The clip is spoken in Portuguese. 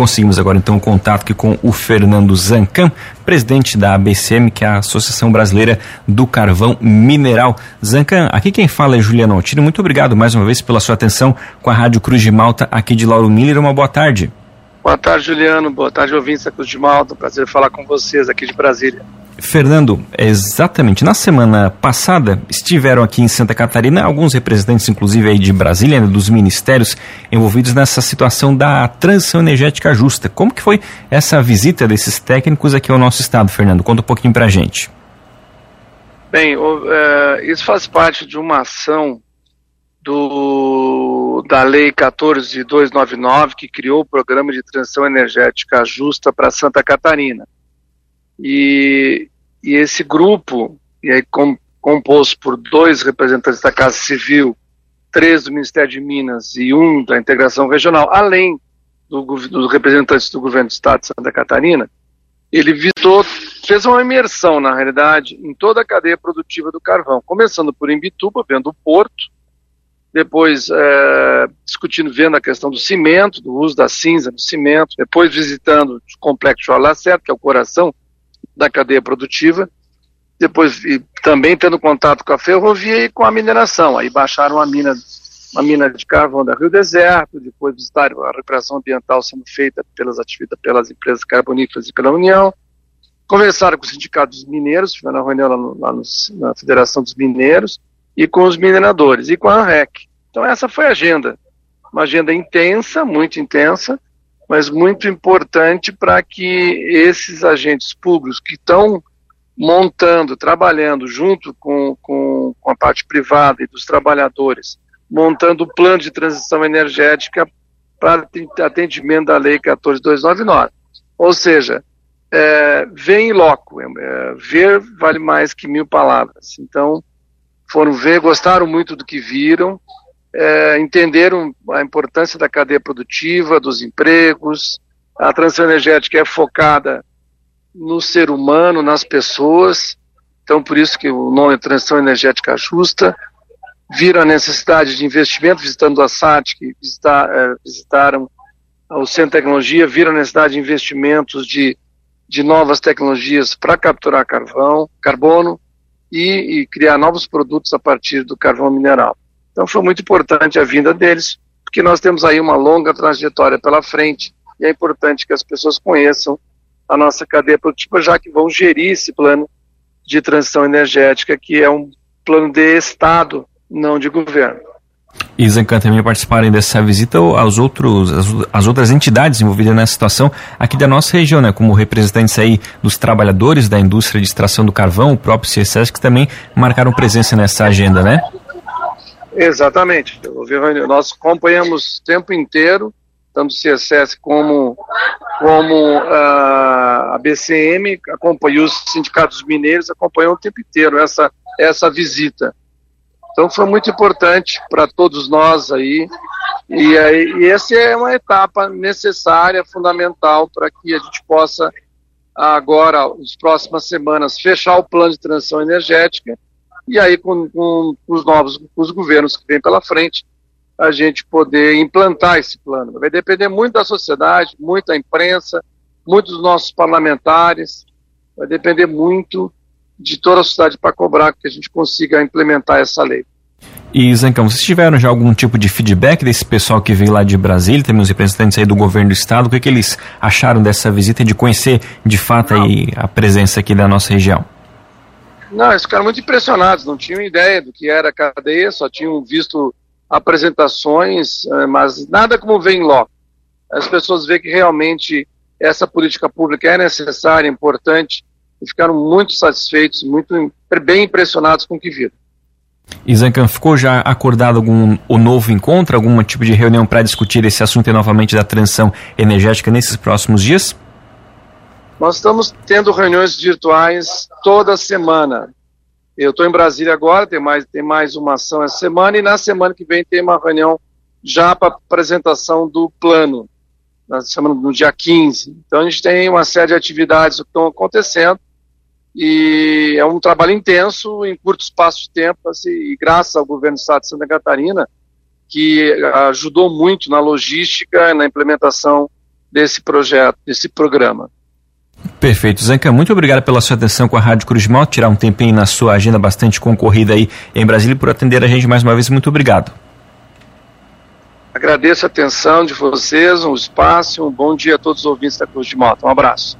conseguimos agora então um contato aqui com o Fernando Zancan, presidente da ABCM, que é a Associação Brasileira do Carvão Mineral. Zancan, aqui quem fala é Juliano Altino. Muito obrigado mais uma vez pela sua atenção com a Rádio Cruz de Malta aqui de Lauro Miller. Uma boa tarde. Boa tarde, Juliano. Boa tarde, ouvintes da Cruz de Malta. Prazer falar com vocês aqui de Brasília. Fernando, exatamente. Na semana passada estiveram aqui em Santa Catarina alguns representantes, inclusive aí de Brasília, né, dos ministérios envolvidos nessa situação da transição energética justa. Como que foi essa visita desses técnicos aqui ao nosso estado, Fernando? Conta um pouquinho para a gente. Bem, é, isso faz parte de uma ação do, da Lei 14299, que criou o Programa de Transição Energética Justa para Santa Catarina. E, e esse grupo, e aí com, composto por dois representantes da Casa Civil, três do Ministério de Minas e um da Integração Regional, além do, dos representantes do governo do Estado de Santa Catarina, ele visitou, fez uma imersão, na realidade, em toda a cadeia produtiva do carvão, começando por Imbituba, vendo o porto, depois é, discutindo, vendo a questão do cimento, do uso da cinza no cimento, depois visitando o complexo Lacerda, que é o coração da cadeia produtiva, depois também tendo contato com a ferrovia e com a mineração. Aí baixaram a mina, a mina de carvão da Rio Deserto, depois visitaram a recuperação ambiental sendo feita pelas atividades, pelas empresas carboníferas e pela União. Conversaram com os sindicatos mineiros, tiveram uma reunião lá, no, lá no, na Federação dos Mineiros, e com os mineradores, e com a ANREC. Então essa foi a agenda. Uma agenda intensa, muito intensa, mas muito importante para que esses agentes públicos que estão montando, trabalhando junto com, com, com, a parte privada e dos trabalhadores, montando o plano de transição energética para atendimento da Lei 14299. Ou seja, é, ver em loco, é, ver vale mais que mil palavras. Então, foram ver, gostaram muito do que viram, é, entenderam a importância da cadeia produtiva, dos empregos. A transição energética é focada no ser humano, nas pessoas. Então, por isso que o nome é Transição Energética Justa. Viram a necessidade de investimento, visitando a SAT, que é, visitaram o Centro de Tecnologia, viram a necessidade de investimentos de, de novas tecnologias para capturar carvão, carbono e, e criar novos produtos a partir do carvão mineral. Então foi muito importante a vinda deles, porque nós temos aí uma longa trajetória pela frente e é importante que as pessoas conheçam a nossa cadeia produtiva, já que vão gerir esse plano de transição energética, que é um plano de Estado, não de governo. E Zancan também participarem dessa visita aos outros, as, as, outras entidades envolvidas nessa situação aqui da nossa região, né? Como representantes aí dos trabalhadores da indústria de extração do carvão, o próprio CSS, que também marcaram presença nessa agenda, né? Exatamente. Nós acompanhamos o tempo inteiro, tanto o CSS como, como uh, a BCM, acompanhou os sindicatos mineiros, acompanhou o tempo inteiro essa, essa visita. Então foi muito importante para todos nós aí, e, e essa é uma etapa necessária, fundamental, para que a gente possa agora, nas próximas semanas, fechar o plano de transição energética e aí com, com os novos com os governos que vêm pela frente, a gente poder implantar esse plano. Vai depender muito da sociedade, muito da imprensa, muito dos nossos parlamentares, vai depender muito de toda a sociedade para cobrar que a gente consiga implementar essa lei. E, Zancão, vocês tiveram já algum tipo de feedback desse pessoal que veio lá de Brasília, temos representantes aí do governo do estado, o que, é que eles acharam dessa visita, de conhecer de fato aí a presença aqui da nossa região? Não, eles ficaram muito impressionados, não tinham ideia do que era a cadeia, só tinham visto apresentações, eh, mas nada como vem logo. As pessoas veem que realmente essa política pública é necessária, importante, e ficaram muito satisfeitos, muito bem impressionados com o que viram. E Zancan, ficou já acordado algum o novo encontro, algum tipo de reunião para discutir esse assunto novamente da transição energética nesses próximos dias? Nós estamos tendo reuniões virtuais toda semana. Eu estou em Brasília agora, tem mais, tem mais uma ação essa semana, e na semana que vem tem uma reunião já para apresentação do plano, na semana, no dia 15. Então a gente tem uma série de atividades que estão acontecendo, e é um trabalho intenso em curto espaço de tempo, assim, e graças ao governo do estado de Santa Catarina, que ajudou muito na logística, na implementação desse projeto, desse programa. Perfeito. Zanca, muito obrigado pela sua atenção com a Rádio Cruz Malta, tirar um tempinho na sua agenda bastante concorrida aí em Brasília e por atender a gente mais uma vez. Muito obrigado. Agradeço a atenção de vocês, um espaço, um bom dia a todos os ouvintes da Cruz de Malta. Um abraço.